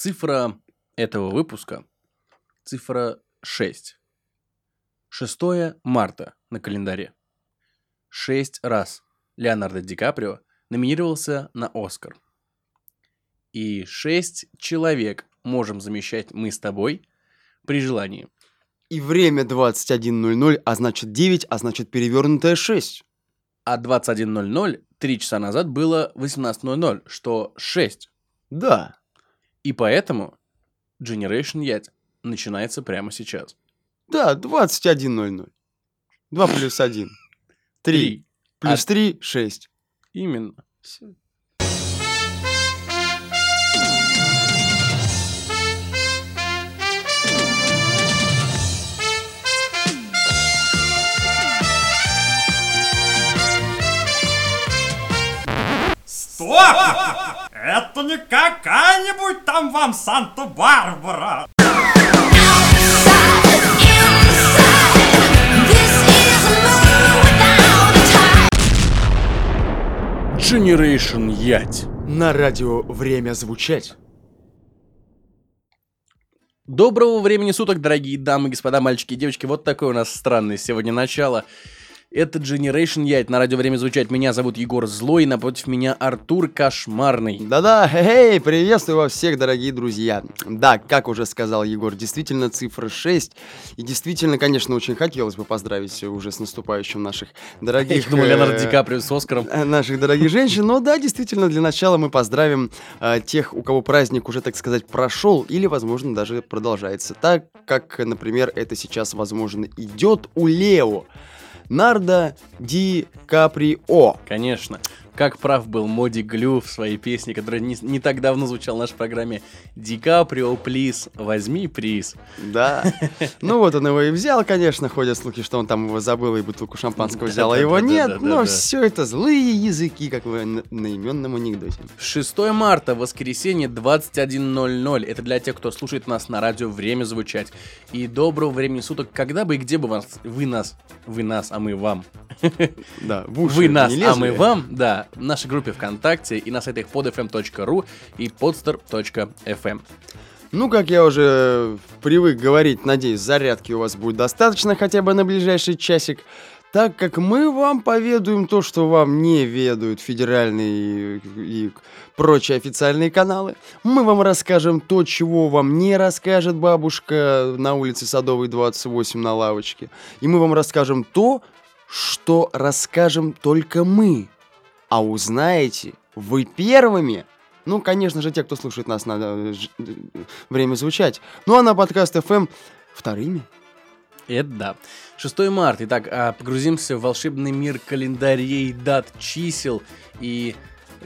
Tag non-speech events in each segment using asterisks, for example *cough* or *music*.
Цифра этого выпуска – цифра 6. 6 марта на календаре. Шесть раз Леонардо Ди Каприо номинировался на Оскар. И шесть человек можем замещать мы с тобой при желании. И время 21.00, а значит 9, а значит перевернутая 6. А 21.00 три часа назад было 18.00, что 6. Да. И поэтому Generation Yet начинается прямо сейчас. Да, 21.00. 2 плюс 1. 3. *laughs* Три. Плюс А- 3, 6. Именно. Стоп! Это не какая-нибудь там вам Санта-Барбара. Generation Ять. На радио время звучать. Доброго времени суток, дорогие дамы, господа, мальчики и девочки. Вот такое у нас странное сегодня начало. Это Generation Ять. На радио время звучать. Меня зовут Егор Злой, напротив меня Артур Кошмарный. Да-да, хей, приветствую вас всех, дорогие друзья. Да, как уже сказал Егор, действительно цифра 6. И действительно, конечно, очень хотелось бы поздравить уже с наступающим наших дорогих... Я думал, Леонардо э, Ди Каприо с Оскаром. э, наших дорогих женщин. Но да, действительно, для начала мы поздравим э, тех, у кого праздник уже, так сказать, прошел или, возможно, даже продолжается. Так, как, например, это сейчас, возможно, идет у Лео. Нарда Ди Каприо. Конечно. Как прав был Моди Глю в своей песне, которая не, не так давно звучала в нашей программе. Ди Каприо, плиз, возьми приз. Да. *laughs* Ну вот он его и взял, конечно, ходят слухи, что он там его забыл и бутылку шампанского взял, а его нет. Но все это злые языки, как в наименном анекдоте. 6 марта, воскресенье, 21.00. Это для тех, кто слушает нас на радио «Время звучать». И доброго времени суток, когда бы и где бы вас, вы нас, вы нас, а мы вам. Да, в уши Вы нас, не а мы вам, да, в нашей группе ВКонтакте и на сайтах podfm.ru и podster.fm. Ну, как я уже привык говорить, надеюсь, зарядки у вас будет достаточно хотя бы на ближайший часик. Так как мы вам поведаем то, что вам не ведают федеральные и прочие официальные каналы, мы вам расскажем то, чего вам не расскажет бабушка на улице Садовой 28 на лавочке. И мы вам расскажем то, что расскажем только мы. А узнаете вы первыми. Ну, конечно же, те, кто слушает нас на э, э, время звучать. Ну, а на подкаст FM вторыми. Это да. 6 марта. Итак, а, погрузимся в волшебный мир календарей, дат, чисел и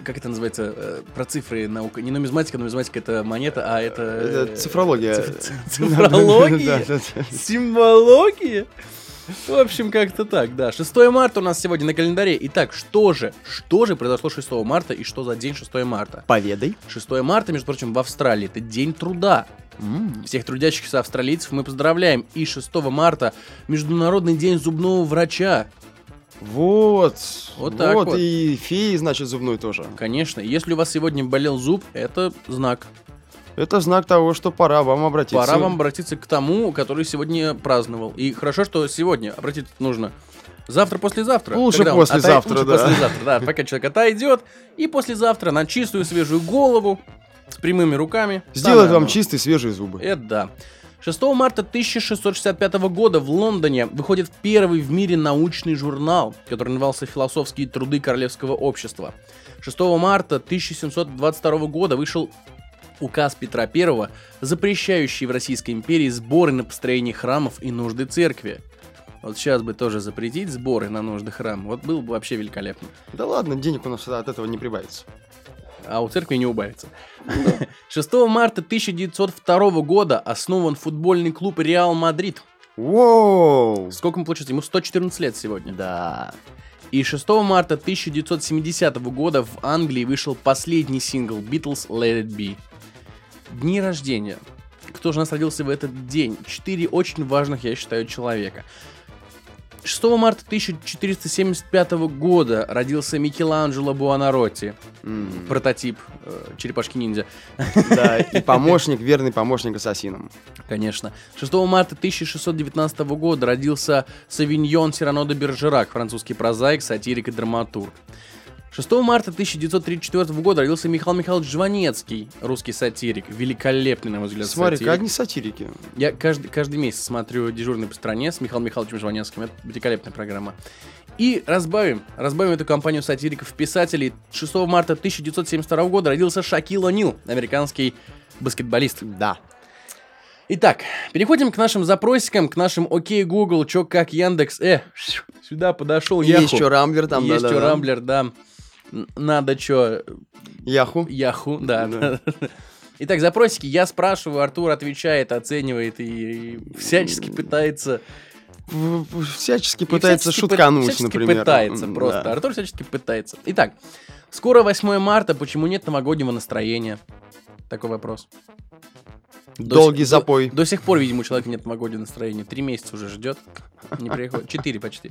как это называется, э, про цифры наука. Не нумизматика, нумизматика это монета, а это... Это цифрология. циф- ци- Цифрология? *laughs* Симвология? В общем, как-то так, да. 6 марта у нас сегодня на календаре. Итак, что же? Что же произошло 6 марта и что за день 6 марта? Поведай. 6 марта, между прочим, в Австралии. Это день труда. Всех трудящихся австралийцев мы поздравляем. И 6 марта Международный день зубного врача. Вот. Вот так вот. И феи, значит, зубной тоже. Конечно, если у вас сегодня болел зуб, это знак. Это знак того, что пора вам обратиться. Пора вам обратиться к тому, который сегодня праздновал. И хорошо, что сегодня обратиться нужно. Завтра, послезавтра. Лучше послезавтра, лучше да. послезавтра, да. Пока человек отойдет. И послезавтра на чистую свежую голову, с прямыми руками. Сделает вам чистые свежие зубы. Это да. 6 марта 1665 года в Лондоне выходит первый в мире научный журнал, который назывался «Философские труды Королевского общества». 6 марта 1722 года вышел указ Петра I, запрещающий в Российской империи сборы на построение храмов и нужды церкви. Вот сейчас бы тоже запретить сборы на нужды храма, вот было бы вообще великолепно. Да ладно, денег у нас от этого не прибавится. а у церкви не убавится. *laughs* 6 марта 1902 года основан футбольный клуб Реал Мадрид. Воу! Сколько ему получится? Ему 114 лет сегодня. Да. И 6 марта 1970 года в Англии вышел последний сингл Beatles Let It Be. Дни рождения. Кто же у нас родился в этот день? Четыре очень важных, я считаю, человека. 6 марта 1475 года родился Микеланджело Буонаротти, М, прототип э, черепашки-ниндзя. Да, и *laughs* помощник, верный помощник ассасинам. Конечно. 6 марта 1619 года родился Савиньон Сирано де Бержерак, французский прозаик, сатирик и драматург. 6 марта 1934 года родился Михаил Михайлович Жванецкий, русский сатирик, великолепный, на мой взгляд, Смотри, сатирик. одни сатирики. Я каждый, каждый месяц смотрю «Дежурный по стране» с Михаилом Михайловичем Жванецким. Это великолепная программа. И разбавим, разбавим эту компанию сатириков-писателей. 6 марта 1972 года родился Шакил О'Нил, американский баскетболист. Да. Итак, переходим к нашим запросикам, к нашим «Окей, Google», чё, как, Яндекс. Э, сюда подошел Яху. Есть еще Рамблер там, Есть да, чё, да, да. Рамблер, да. Н- Надо чё, Яху. Яху, да. Да. *laughs* Итак, запросики я спрашиваю, Артур отвечает, оценивает и всячески пытается... Всячески и пытается всячески шуткануть, всячески например. пытается просто. да. Артур всячески пытается. Итак, скоро 8 марта, почему нет новогоднего настроения? Такой вопрос. До Долгий сих- запой. До, до сих пор, видимо, у человека нет новогоднего настроения. Три месяца уже ждет. Не приходит. Четыре почти.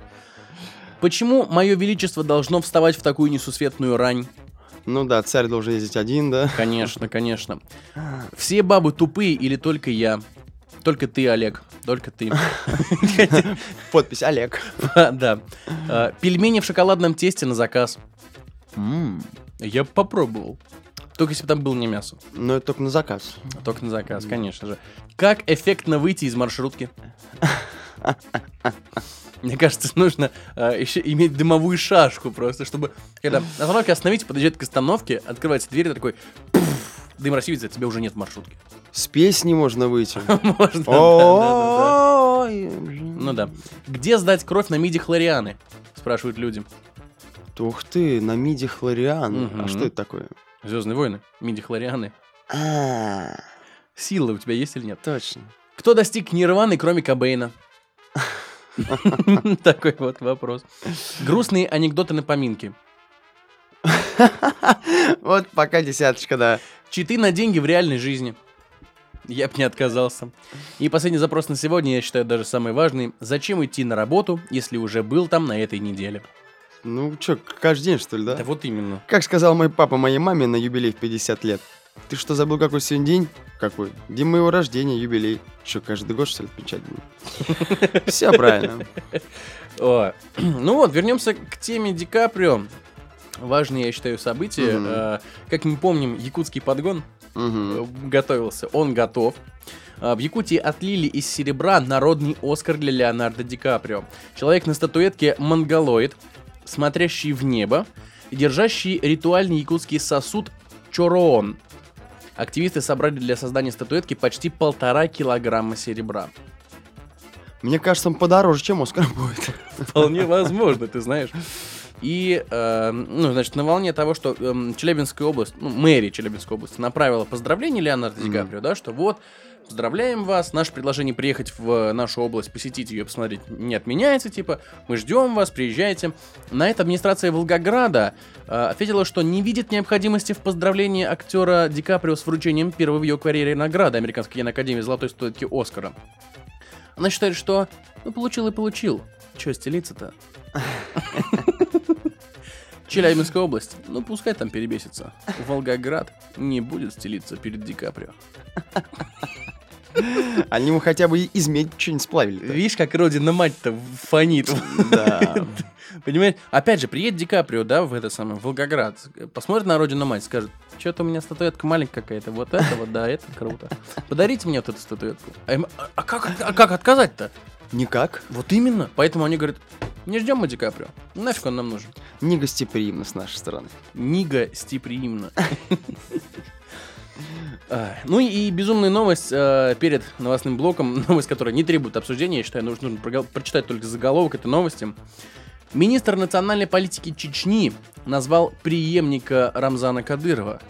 Почему мое величество должно вставать в такую несусветную рань? Ну да, царь должен ездить один, да. Конечно, конечно. Все бабы тупые или только я? Только ты, Олег. Только ты. *laughs* Подпись Олег. *laughs* Да. А, Пельмени в шоколадном тесте на заказ. Я попробовал. Только если бы там было не мясо. Но это только на заказ. Только на заказ, конечно же. Как эффектно выйти из маршрутки? *laughs* *laughs* Мне кажется, нужно а, еще иметь дымовую шашку просто, чтобы... Когда *laughs* на остановке остановите, подъезжает к остановке, открывается дверь, такой... пф, Дым рассеивается, тебя уже нет в маршрутке. С песни можно выйти. *laughs* Можно, да, да, да. Ой, Ну да. Где сдать кровь на миди хлорианы? Спрашивают люди. Ух ты, на миди Хлориан. Мгм. А что это такое? Звездные войны, миди хлорианы. А, Силы у тебя есть или нет? точно. Кто достиг нирваны, кроме Кобейна? *laughs* Такой вот вопрос. Грустные анекдоты на поминки. *laughs* Вот пока десяточка, да. Читы на деньги в реальной жизни. Я бы не отказался. И последний запрос на сегодня, я считаю, даже самый важный. Зачем идти на работу, если уже был там на этой неделе? Ну чё, каждый день, что ли, да? Да вот именно. Как сказал мой папа моей маме на юбилей в 50 лет. Ты что, забыл, какой сегодня день? Какой? День моего рождения, юбилей. Что, каждый год, что ли, отмечать будем? *laughs* Все правильно. *clears throat* Ну вот, вернемся к теме Ди Каприо. Важные, я считаю, события. Мгм. Э, Как мы помним, якутский подгон э, готовился, он готов. А, В Якутии отлили из серебра народный Оскар для Леонардо Ди Каприо. Человек на статуэтке монголоид, смотрящий в небо держащий ритуальный якутский сосуд Чороон. Активисты собрали для создания статуэтки почти полтора килограмма серебра. Мне кажется, он подороже, чем Оскар будет. Вполне возможно, ты знаешь. И, э, ну, значит, на волне того, что эм, Челябинская область, ну, мэрия Челябинской области направила поздравление Леонардо Ди. Каприо, да, что вот, поздравляем вас, наше предложение приехать в нашу область, посетить ее, посмотреть, не отменяется, типа, мы ждем вас, приезжайте. На это администрация Волгограда э, ответила, что не видит необходимости в поздравлении актера Ди Каприо с вручением первой в ее карьере награды Американской киноакадемии Золотой статуэтки Оскара. Она считает, что ну получил и получил. Че стелиться-то? Челябинская область. Ну, пускай там перебесится. Волгоград не будет стелиться перед Ди Каприо. Они ему хотя бы из меди что-нибудь сплавили. Видишь, как родина мать-то фонит. Да. *laughs* Понимаешь? Опять же, приедет Ди Каприо, да, в это самое, в Волгоград, посмотрит на родину мать, скажет, что-то у меня статуэтка маленькая какая-то, вот это вот, да, это круто. Подарите мне вот эту статуэтку. А, им, «А- а как, а как отказать-то? Никак. Вот именно. Поэтому они говорят, не ждем мы Ди Каприо. Нафиг он нам нужен? Негостеприимно с нашей стороны. А, *laughs* Ну и, безумная новость э, перед новостным блоком, *laughs* новость, которая не требует обсуждения, я считаю, нужно, нужно прочитать только заголовок этой новости. Министр национальной политики Чечни назвал преемника Рамзана Кадырова.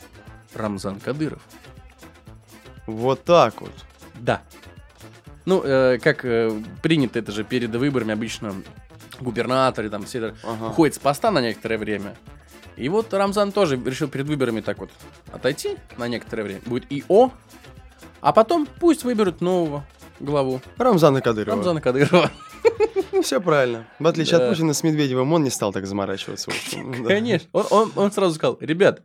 Рамзан Кадыров. Вот так вот. Да. Ну, э, как э, принято, это же перед выборами обычно губернаторы там все Ага. уходят с поста на некоторое время. И вот Рамзан тоже решил перед выборами так вот отойти на некоторое время. Будет ИО, а потом пусть выберут нового главу. Рамзана Кадырова. Рамзана Кадырова. *laughs* Все правильно. В отличие Да. от Путина с Медведевым, он не стал так заморачиваться. *laughs* Конечно. Он, он- он сразу сказал, ребят,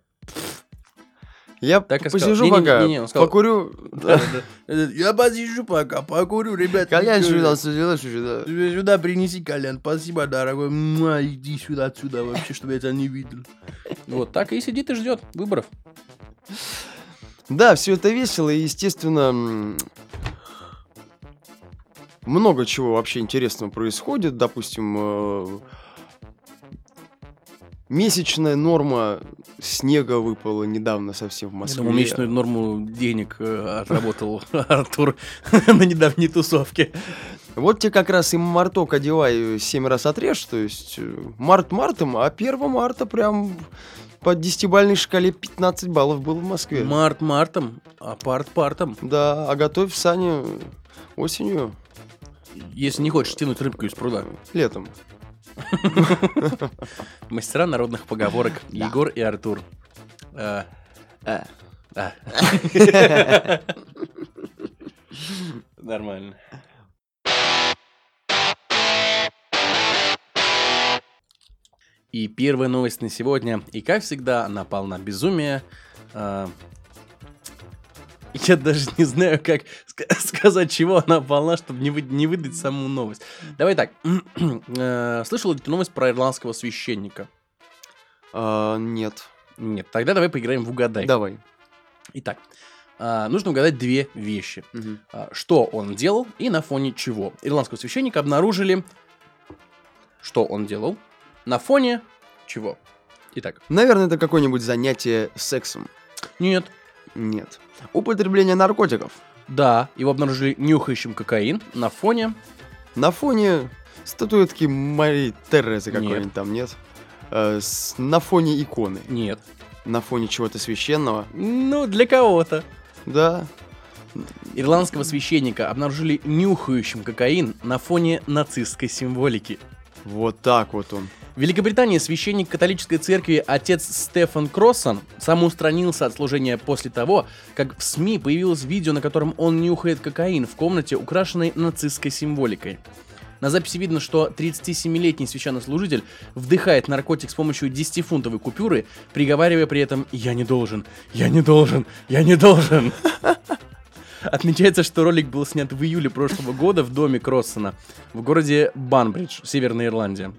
Я Так и посижу Не-не-не, пока, не-не, он сказал. покурю. да, да. я посижу пока, покурю, ребят. Колян сюда, сюда, сюда. Сюда принеси, Колян, спасибо, дорогой. Муа, иди сюда, отсюда вообще, чтобы я тебя не видел. Вот так и сидит и ждет выборов. Да, все это весело, и, естественно, много чего вообще интересного происходит. Допустим, э, месячная норма снега выпала недавно совсем в Я Москве. думаю, месячную норму денег э, отработал *laughs* Артур *laughs* на недавней тусовке. Вот тебе как раз и марток одевай 7 раз отрежь, то есть э, март мартом, а 1 марта прям по десятибалльной шкале 15 баллов было в Москве. Март мартом, а парт партом. Да, а готовь сани осенью, Если не хочешь тянуть рыбку из пруда. летом. *laughs* Мастера народных поговорок Егор и Артур. Э, Э. а. *laughs* Нормально. И первая новость на сегодня. И как всегда, она полна безумия. Я даже не знаю, как ска- сказать, чего она полна, чтобы не, вы- не выдать саму новость. Давай так. *clears throat* Э, Слышал ли ты новость про ирландского священника? А, нет. Нет. Тогда давай поиграем в угадай. Давай. Итак, а, нужно угадать две вещи. Мгм. А, Что он делал и на фоне чего. Ирландского священника обнаружили, что он делал, на фоне чего. Итак, Наверное, это какое-нибудь занятие сексом. нет, Нет. Употребление наркотиков. да, его обнаружили нюхающим кокаин на фоне... На фоне статуэтки Марии Терезы какой-нибудь там, нет? Э, с- на фоне иконы. Нет. На фоне чего-то священного. Ну, для кого-то. Да. Ирландского священника обнаружили нюхающим кокаин на фоне нацистской символики. Вот так вот он. В Великобритании священник католической церкви отец Стефан Кроссон самоустранился от служения после того, как в СМИ появилось видео, на котором он нюхает кокаин в комнате, украшенной нацистской символикой. На записи видно, что 37-летний священнослужитель вдыхает наркотик с помощью 10-фунтовой купюры, приговаривая при этом «Я не должен, я не должен, я не должен». *laughs* Отмечается, что ролик был снят в июле прошлого года в доме Кроссона в городе Банбридж, Северная Ирландия.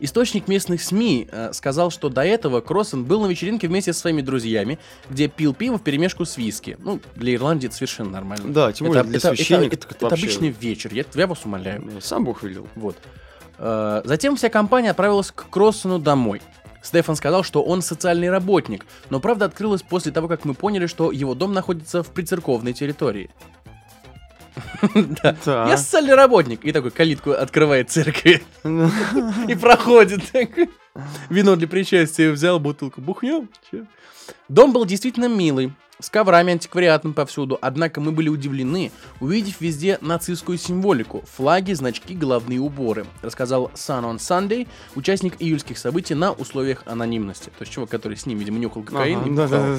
Источник местных СМИ э, сказал, что до этого Кроссон был на вечеринке вместе со своими друзьями, где пил пиво в перемешку с виски. Ну, для Ирландии это совершенно нормально. Да, тем более для это, священника это- так это вообще. обычный вечер, я, я вас умоляю. Сам Бог велел. Вот. Э, Затем вся компания отправилась к Кроссону домой. Стефан сказал, что он социальный работник, но правда открылась после того, как мы поняли, что его дом находится в прицерковной территории. Да. Я социальный работник. И такой калитку открывает церкви и проходит. Вино для причастия взял, бутылку бухнем. Дом был действительно милый, с коврами антиквариатом повсюду, однако мы были удивлены, увидев везде нацистскую символику, флаги, значки, головные уборы, рассказал Sun on Sunday, участник июльских событий на условиях анонимности. То есть чувак, который с ним, видимо, нюхал кокаин Ага, и да, да, да.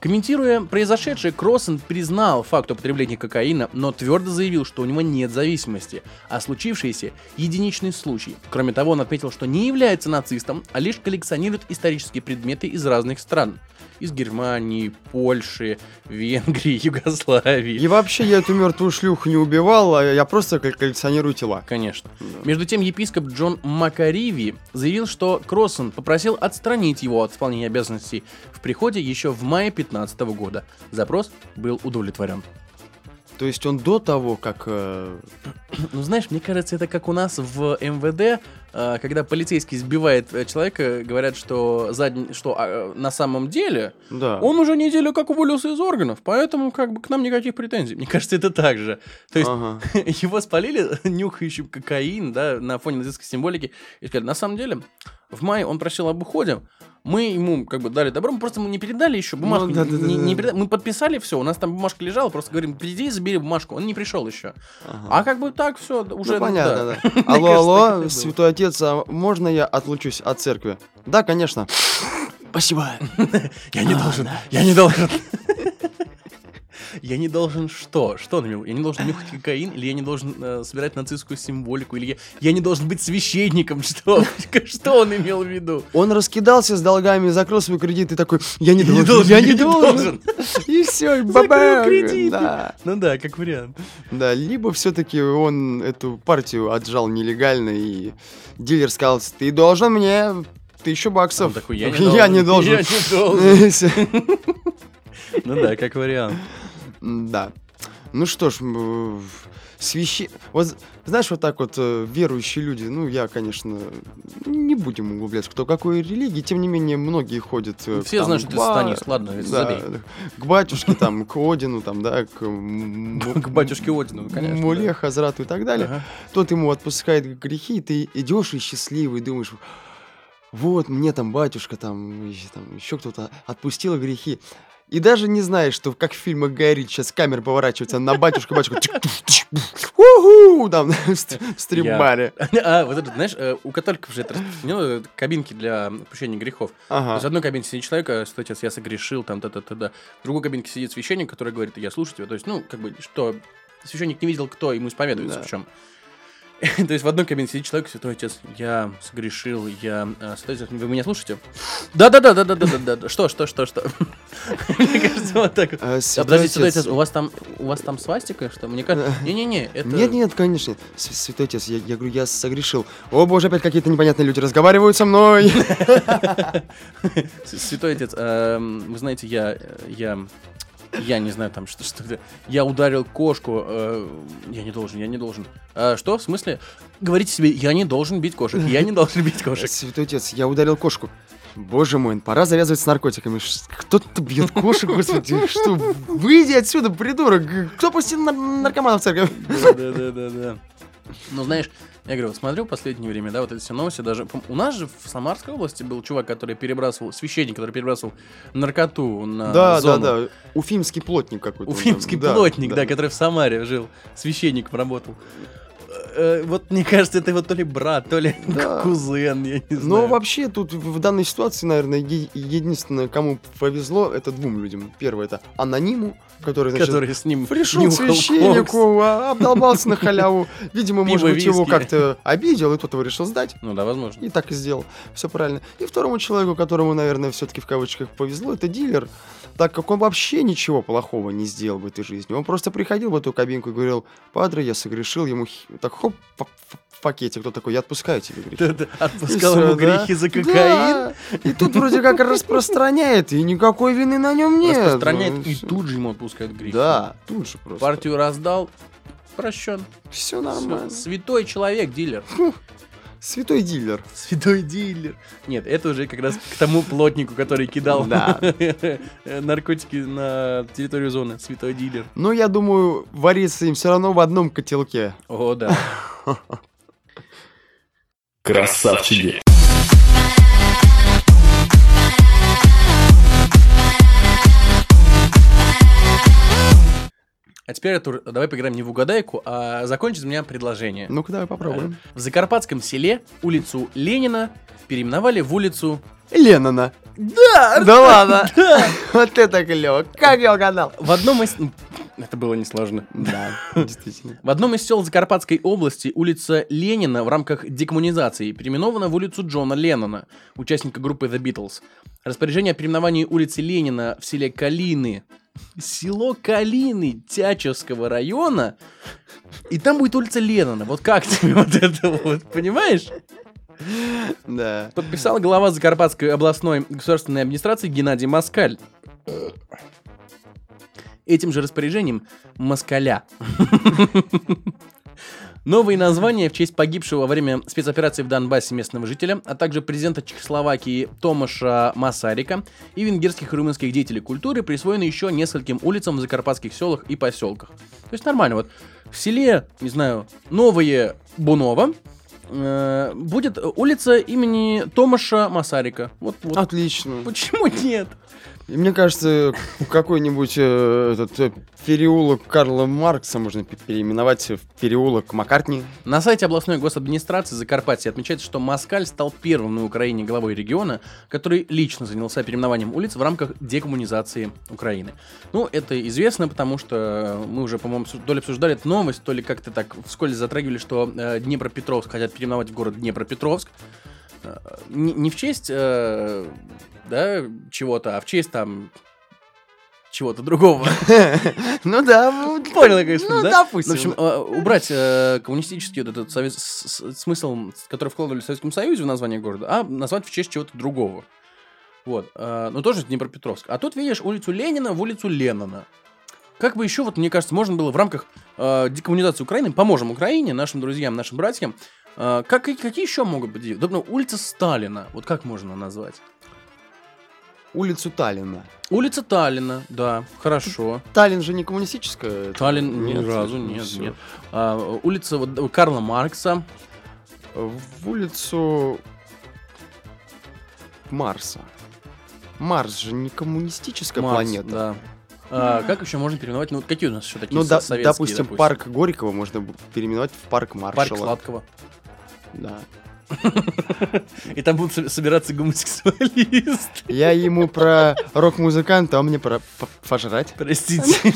Комментируя произошедшее, Кроссон признал факт употребления кокаина, но твердо заявил, что у него нет зависимости, а случившееся – единичный случай. Кроме того, он отметил, что не является нацистом, а лишь коллекционирует исторические предметы из разных стран. Из Германии, Польши, Венгрии, *laughs* Югославии. И вообще я эту мертвую шлюху не убивал, а я просто кол- коллекционирую тела. Конечно. Между тем, епископ Джон Макариви заявил, что Кроссон попросил отстранить его от исполнения обязанностей в приходе еще в мае 2015 года. Запрос был удовлетворен. То есть он до того, как... э, *clears throat* Ну, знаешь, мне кажется, это как у нас в МВД, э, когда полицейский сбивает э, человека, говорят, что, задни- что а, э, на самом деле Да. он уже неделю как уволился из органов, поэтому как бы к нам никаких претензий. Мне кажется, это так же. То есть Ага. *laughs* его спалили *laughs* нюхающим кокаин, да, на фоне нацистской символики, и сказали, на самом деле, в мае он просил об уходе, мы ему как бы дали добро, мы просто ему не передали еще бумажку, Ну, да-да-да-да. не- не переда- мы подписали все, у нас там бумажка лежала, просто говорим, приди, забери бумажку, он не пришел еще. Ага. А как бы так все уже... ну, понятно, да. *laughs* Мне Алло, кажется, и алло, святой отец, а можно я отлучусь от церкви? Да, конечно. Спасибо. *laughs* Я не должен, я не должен. *laughs* Я не должен что? Что он имел? Я не должен нюхать кокаин? Или я не должен э, собирать нацистскую символику? Или я, я не должен быть священником? *laughs* Что? Что он имел в виду? Он раскидался с долгами, закрыл свой кредит и такой, я не должен, я не должен. И все, Закрыл кредит. Да. Ну да, как вариант. Да, либо все-таки он эту партию отжал нелегально, и дилер сказал, ты должен мне тысячу баксов. Он такой, Я не должен. *laughs* Я не должен. *laughs* Ну да, как вариант. Да. Ну что ж, м, свящи... Вот, знаешь, вот так вот э, верующие люди, ну, я, конечно, не будем углубляться, кто какой религии, тем не менее, многие ходят... э, Все там, знают, что ты ба- сатанист, ладно, да, забей. к батюшке, там, к Одину, там, да, к... *laughs* К батюшке Одину, конечно. Муле, Хазрату и так далее. Тот ему отпускает грехи, и ты идешь и счастливый, думаешь, вот, мне там батюшка, там еще кто-то отпустил грехи. И даже не знаешь, что как в фильмах Гай сейчас камера поворачивается на батюшку, батюшка, уху, там, *laughs* в стр- в стримбаре. *laughs* А, вот это, знаешь, э, у католиков же это распространено, кабинки для отпущения грехов. То есть в одной кабинке сидит человек, а, что отец, я согрешил, там, та-та-та-да. В другой кабинке сидит священник, который говорит, я слушаю тебя. То есть, ну, как бы, что священник не видел, кто ему исповедуется, причем. *laughs* То есть в одной кабинке сидит человек, святой отец, я согрешил, я... а, святой отец, вы меня слушаете? Да-да-да-да-да-да-да. Что, что, что, что? *laughs* Мне кажется, вот так вот. А, А, святой отец- у вас там, у вас там свастика, что? Мне кажется, *laughs* не-не-не, это... Нет, нет, конечно. Святой отец, я, говорю, я согрешил. О боже, опять какие-то непонятные люди разговаривают со мной. Святой отец, эм, вы знаете, я, э, я, я не знаю там что что. Я ударил кошку. э, я не должен, я не должен. А, что? В смысле? Говорите себе, я не должен бить кошек. Я не должен бить кошек. Святой отец, я ударил кошку. Боже мой, пора завязывать с наркотиками. Кто-то бьет кошек, господи, *laughs* что? Выйди отсюда, придурок! Кто пустил нар- наркоманов в церковь? Да, да, да, да. Ну, знаешь, я говорю, вот смотрю в последнее время, да, вот эти все новости, даже у нас же в Самарской области был чувак, который перебрасывал, священник, который перебрасывал наркоту на Да, да, зону. да. Уфимский плотник какой-то. Уфимский Да, плотник, да. да, который в Самаре жил, священником работал. Э, Вот мне кажется, это его то ли брат, то ли Да. *laughs* кузен, я не знаю. Но вообще тут в в данной ситуации, наверное, е- единственное, кому повезло, это двум людям. Первое это анониму, который, значит, который с ним Пришел к священнику, а, обдолбался на халяву. Видимо, может быть, его как-то обидел, и тот его решил сдать. Ну да, возможно. И так и сделал. Все правильно. И второму человеку, которому, наверное, все-таки в кавычках повезло, это дилер. Так как он вообще ничего плохого не сделал в этой жизни. Он просто приходил в эту кабинку и говорил, падре, я согрешил, ему так хоп, в пакете. Кто такой, я отпускаю тебе грехи. Отпускал ему грехи за кокаин. И тут вроде как распространяет, и никакой вины на нем нет. Распространяет Ну, и тут же ему отпускают грехи. Да, тут же просто. Партию раздал, прощен. Все нормально. Святой человек, дилер. Святой дилер. Святой дилер. Нет, это уже как раз к тому плотнику, который кидал Да. *laughs* наркотики на территорию зоны. Святой дилер. Но я думаю, вариться им все равно в одном котелке. О, да. *laughs* Красавчики. А теперь, Артур, давай поиграем не в угадайку, а закончить у меня предложение. Ну-ка, давай попробуем. В Закарпатском селе улицу Ленина переименовали в улицу... Леннона. Да! Да ладно. *laughs* Вот это клево. Как я угадал? В одном из... Это было несложно. Да, *laughs* действительно. В одном из сел Закарпатской области улица Ленина в рамках декоммунизации переименована в улицу Джона Леннона, участника группы The Beatles. Распоряжение о переименовании улицы Ленина в селе Калины, село Калины Тячевского района, и там будет улица Леннона. Вот как тебе *laughs* вот это вот, понимаешь? Да. Подписал глава Закарпатской областной государственной администрации Геннадий Москаль. Этим же распоряжением Москаля. Новые названия в честь погибшего во время спецоперации в Донбассе местного жителя, а также президента Чехословакии Томаша Масарика и венгерских и румынских деятелей культуры присвоены еще нескольким улицам в закарпатских селах и поселках. То есть нормально. Вот в селе, не знаю, Новое Буново э, будет улица имени Томаша Масарика. Вот, вот. Отлично. Почему нет? Мне кажется, какой-нибудь э, этот э, переулок Карла Маркса можно пе- переименовать в переулок Маккартни. На сайте областной госадминистрации Закарпатья отмечается, что Москаль стал первым на Украине главой региона, который лично занялся переименованием улиц в рамках декоммунизации Украины. Ну, это известно, потому что мы уже, по-моему, то ли обсуждали эту новость, то ли как-то так вскользь затрагивали, что э, Днепропетровск хотят переименовать в город Днепропетровск. Не, в честь, да, чего-то, а в честь там чего-то другого. *laughs* Ну да, ну, *laughs* Понял, я, конечно, ну, да? допустим. В общем, э, убрать э, коммунистический вот этот смысл, который вкладывали в Советском Союзе в название города, а назвать в честь чего-то другого. Вот. э, но тоже Днепропетровск. А тут видишь улицу Ленина в улицу Ленина. Как бы еще, вот, мне кажется, можно было в рамках э, декоммунизации Украины, поможем Украине, нашим друзьям, нашим братьям, э, как, какие еще могут быть? Да, ну, улица Сталина, вот как можно назвать? Улицу Таллина. Улица Таллина, да, хорошо. Таллин же не коммунистическая. Таллин ни Нет, разу, нет, нет. А, улица вот, Карла Маркса, В улицу Марса. Марс же не коммунистическая Марс, планета. Да. А, как еще можно переименовать? Ну, вот какие у нас еще такие Ну, да- советские, допустим, парк Горького можно переименовать в парк Парк Маршала. Сладкого. Да. *laughs* И там будут со- собираться гомосексуалисты. Я ему про рок-музыканта, а он мне про пожрать. Простите.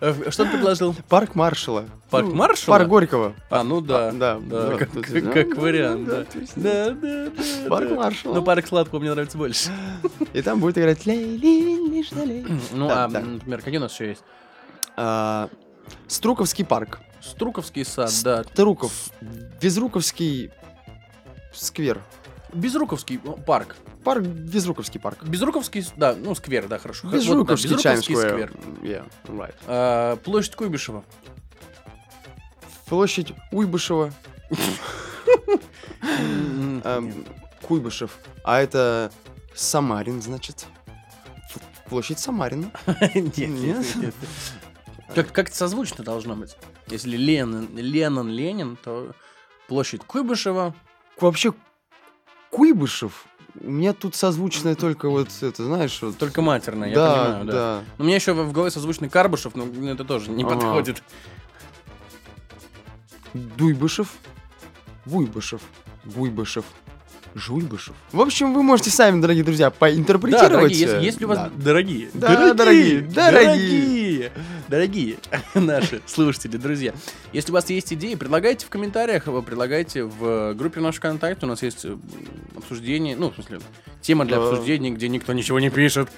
А, Что ты предложил? Парк Маршала. Парк Ну, Маршала? Парк Горького. А, ну да. А, да, Да, как, вариант, да, да. Да, да. Парк. Маршала. Ну, парк Сладкого мне нравится больше. И там будет играть. *clears throat* Ну, а, например, какие у нас еще есть? А, Струковский парк. Струковский сад, да. Струков. Безруковский сквер. Безруковский парк. Парк, Безруковский парк. Безруковский, да, ну, сквер, да, хорошо. Вот, да, Безруковский Безруковский сквер. Yeah, right. А, Площадь Куйбышева. Площадь Уйбышева. *laughs* Эм. Куйбышев. А это Самарин, значит. Площадь Самарина. *laughs* Нет, нет, нет, нет. Как, как это созвучно должно быть? Если Ленин, Ленин, Ленин, то площадь Куйбышева. Вообще, Куйбышев. У меня тут созвучное только вот это, знаешь, вот... Только матерная, я да, понимаю, да. да. У меня еще в голове созвучный Карбышев, но это тоже не Ага. подходит. Дуйбышев. Вуйбышев. Гуйбышев. Жуйбышев. В общем, вы можете сами, дорогие друзья, Да, поинтерпретировать. дорогие, если, э, если у вас да. дорогие, Да, дорогие, дорогие, дорогие *laughs* наши слушатели, друзья, если у вас есть идеи, предлагайте в комментариях, э, предлагайте в группе наш ВКонтакте, у нас есть э, обсуждение, ну, в смысле, тема для Да. обсуждения, где никто ничего не пишет.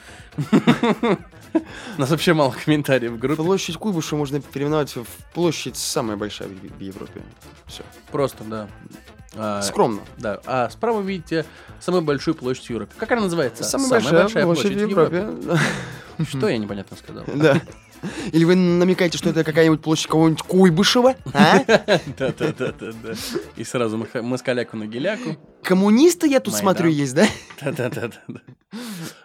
У нас вообще мало комментариев в группе, Площадь Куйбышева можно переименовать в площадь самая большая в Европе. Все. просто, да. А, Скромно. Да, а справа видите самую большую площадь в Европе. Как она называется? Самая, большая, площадь в Европе. Что я непонятно сказал? Да. Или вы намекаете, что это какая-нибудь площадь кого-нибудь Куйбышева? А? Да-да-да-да. И сразу москаляку на геляку. Коммунисты, я тут смотрю, есть, да? Да-да-да-да.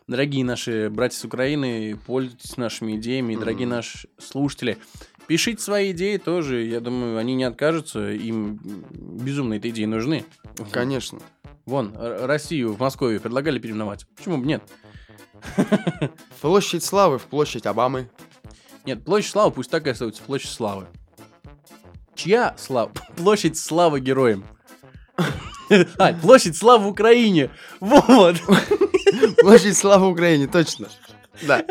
Дорогие наши братья с Украины, пользуйтесь нашими идеями. Дорогие наши слушатели, пишите свои идеи тоже. Я думаю, они не откажутся. Им безумно эти идеи нужны. Конечно. Вон, Россию в Москве предлагали переименовать. Почему бы нет? Площадь Славы в площадь Обамы. Нет, площадь славы пусть так и остается. Площадь славы. Чья слава? *laughs* Площадь славы героям. *laughs* А, площадь славы Украине. Вот. *laughs* Площадь Славы Украине, точно. Да.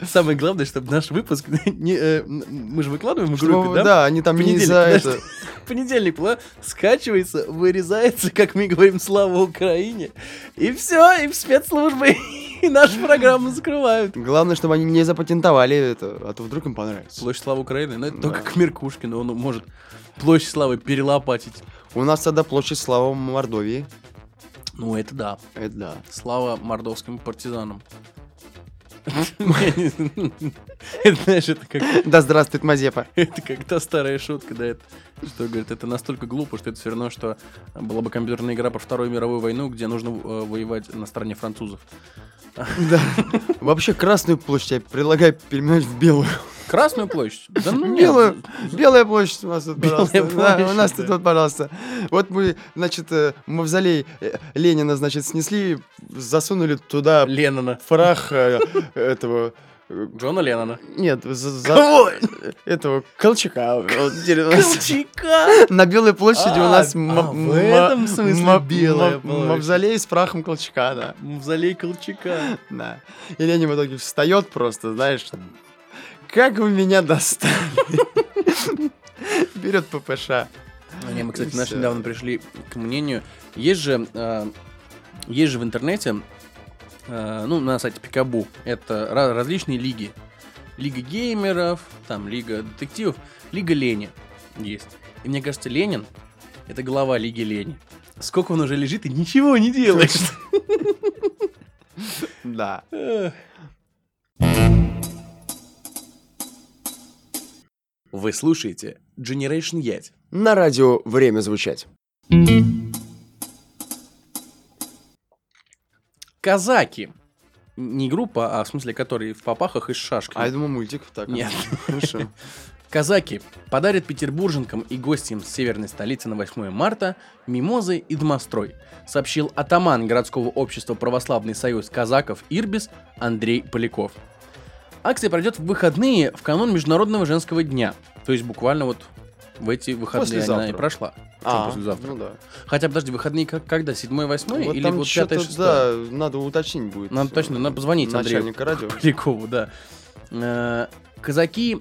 Самое главное, чтобы наш выпуск не, э, мы же выкладываем в Чтобы- группе, да? да, они там не за это. Понедельник, пла- скачивается, вырезается, как мы говорим, слава Украине. И все, и в спецслужбы, *laughs* и нашу программу закрывают. Главное, чтобы они не запатентовали это, а то вдруг им понравится. Площадь славы Украины, ну это Да. только к Меркушкину, он может площадь славы перелопатить. У нас тогда площадь Славы Мордовии. Ну это да. Это да. Слава мордовским партизанам. *laughs* Это, знаешь, это как, Да здравствует Мазепа. это как та старая шутка, да, это, что, говорит, это настолько глупо, что это все равно, что была бы компьютерная игра про Вторую мировую войну, где нужно э, воевать на стороне французов. Да. Вообще Красную площадь я предлагаю переименовать в Белую. Красную площадь? Да ну нет. Белую, белая площадь у нас тут, Белая пожалуйста. Да, у площадь, нас да. тут, вот, пожалуйста. Вот мы, значит, э, мавзолей э, Ленина, значит, снесли, засунули туда Леннона. прах э, этого... Джона Леннона. Нет, за- за- *laughs* этого Колчака. Колчака! На Белой площади у А, нас а, в этом смысле Белая площадь. Мавзолей с прахом Колчака, да. Мавзолей Колчака. Да. И Ленин в итоге встает просто, знаешь, как вы меня достали. Берет ППШ. Не, мы, кстати, И наш всё. недавно пришли к мнению. Есть же, э, есть же в интернете, э, ну, на сайте Пикабу, это ра- различные лиги. Лига геймеров, там, лига детективов, лига лени есть. И мне кажется, Ленин — это глава лиги лени. Сколько он уже лежит и ничего не делает. *laughs* Да. Вы слушаете Generation Ять. На радио время звучать. Казаки. Не группа, а в смысле, которые в попахах и с шашками. А я думаю, мультик так. Нет. *laughs* Хорошо. *laughs* Казаки подарят петербурженкам и гостям северной столицы на 8 марта мимозы и домострой, сообщил атаман городского общества «Православный союз казаков Ирбис» Андрей Поляков. Акция пройдет в выходные в канун Международного женского дня, то есть буквально вот в эти выходные она и прошла. А, послезавтра? ну да. Хотя, подожди, выходные как, когда? 7-8 Вот или вот 5 что-то, 6 да, надо уточнить будет. Надо точно, надо позвонить Андрею радио. Полякову, да. Э, Казаки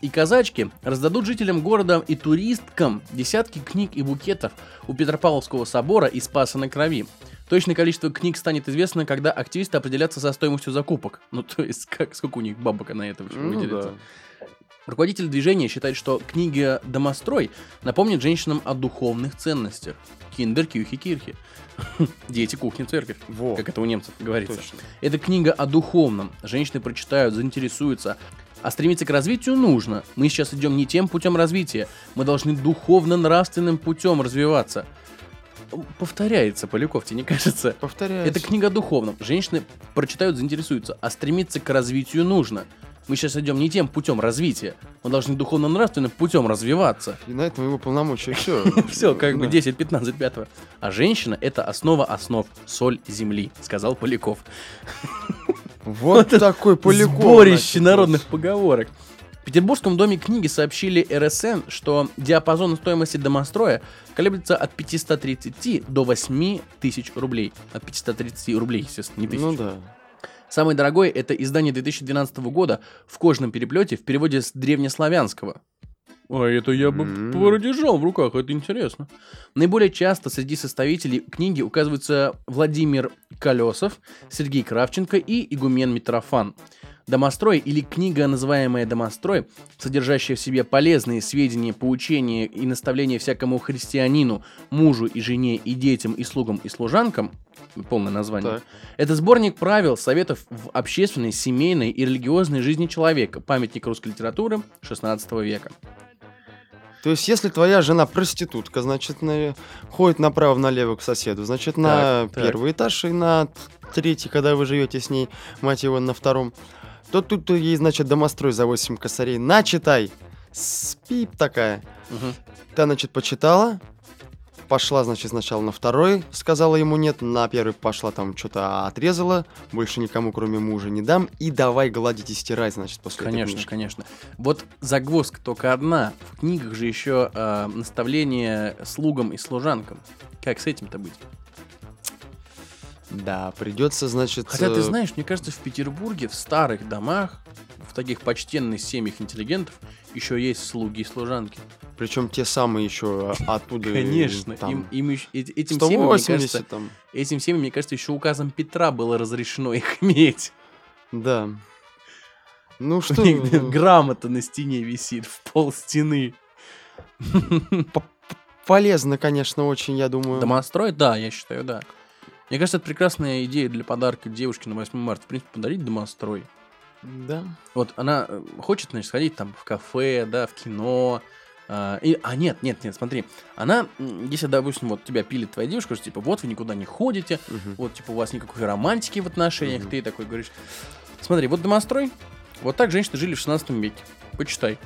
и казачки раздадут жителям города и туристкам десятки книг и букетов у Петропавловского собора и Спаса на Крови. Точное количество книг станет известно, когда активисты определятся со стоимостью закупок. Ну, то есть, как, сколько у них бабок на это вообще Ну выделится. да. Руководитель движения считает, что книга «Домострой» напомнит женщинам о духовных ценностях. Киндер, кюхи, кирхи. *laughs* Дети, кухня, церковь. Во. Как это у немцев говорится. Точно. Это книга о духовном. Женщины прочитают, заинтересуются. А стремиться к развитию нужно. Мы сейчас идем не тем путем развития. Мы должны духовно-нравственным путем развиваться. Повторяется, Поляков, тебе не кажется? Повторяюсь. Это книга о духовном. Женщины прочитают, заинтересуются. А стремиться к развитию нужно. Мы сейчас идем не тем путем развития. Мы должны духовно-нравственным путем развиваться. И на этом его полномочия все. Все, *laughs* как бы 10, 15, 5. А женщина — это основа основ, соль земли, сказал Поляков. Вот *laughs* такой Поляков. Сборище народных поговорок. В Петербургском доме книги сообщили РСН, что диапазон стоимости домостроя колеблется от 530 до 8 тысяч рублей. От 530 рублей, естественно, не вот. тысяч. Ну да. Самый дорогой это издание 2012 года в кожном переплете в переводе с древнеславянского. Ой, это я бы М. продержал в руках, это интересно. Наиболее часто среди составителей книги указываются Владимир Колесов, Сергей Кравченко и Игумен Митрофан. Домострой или книга, называемая Домострой, содержащая в себе полезные сведения, поучения и наставления всякому христианину, мужу и жене и детям и слугам и служанкам, полное название, Так. это сборник правил, советов в общественной, семейной и религиозной жизни человека, памятник русской литературы 16 века. То есть, если твоя жена проститутка, значит, на- ходит направо-налево к соседу, значит, на Так, так. первый этаж и на третий, когда вы живете с ней, мать его, на втором, то тут ей, значит, домострой за 8 косарей. Начитай! Спип такая. Мгм. Та, значит, почитала, пошла, значит, сначала на второй, сказала ему нет, на первый пошла там что-то отрезала, больше никому, кроме мужа, не дам, и давай гладить и стирать, значит, после Конечно, конечно. Вот загвоздка только одна. В книгах же еще э, наставление слугам и служанкам. Как с этим-то быть? Да, придется, значит... Хотя ты э, знаешь, мне кажется, в Петербурге, в старых домах, в таких почтенных семьях интеллигентов, еще есть слуги и служанки. Причем те самые еще оттуда. Конечно, там, им, им этим семьям, мне 180 кажется, там. этим семьям, мне кажется, еще указом Петра было разрешено их иметь. Да. Ну У что, них грамота на стене висит в пол стены. полезно, конечно, очень, я думаю. Домострой, да, я считаю, да. Мне кажется, это прекрасная идея для подарка девушке на 8 марта. В принципе, подарить домострой. Да. Вот она э, хочет, значит, сходить там в кафе, да, в кино. а, и, а нет, нет, нет, смотри. Она, если, допустим, вот тебя пилит твоя девушка, что типа, вот вы никуда не ходите, Мгм. вот, типа, у вас никакой романтики в отношениях, Мгм. ты такой говоришь, смотри, вот домострой, Вот так женщины жили в 16 веке. Почитай.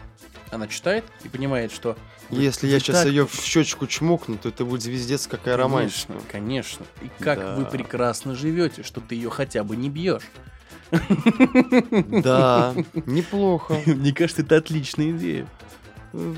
Она читает и понимает, что... Если я сейчас так- ее в щечку чмокну, то это будет звездец какая романтика. Конечно, конечно. И как Да. вы прекрасно живете, что ты ее хотя бы не бьешь. Да, неплохо. *laughs* Мне кажется, это отличная идея.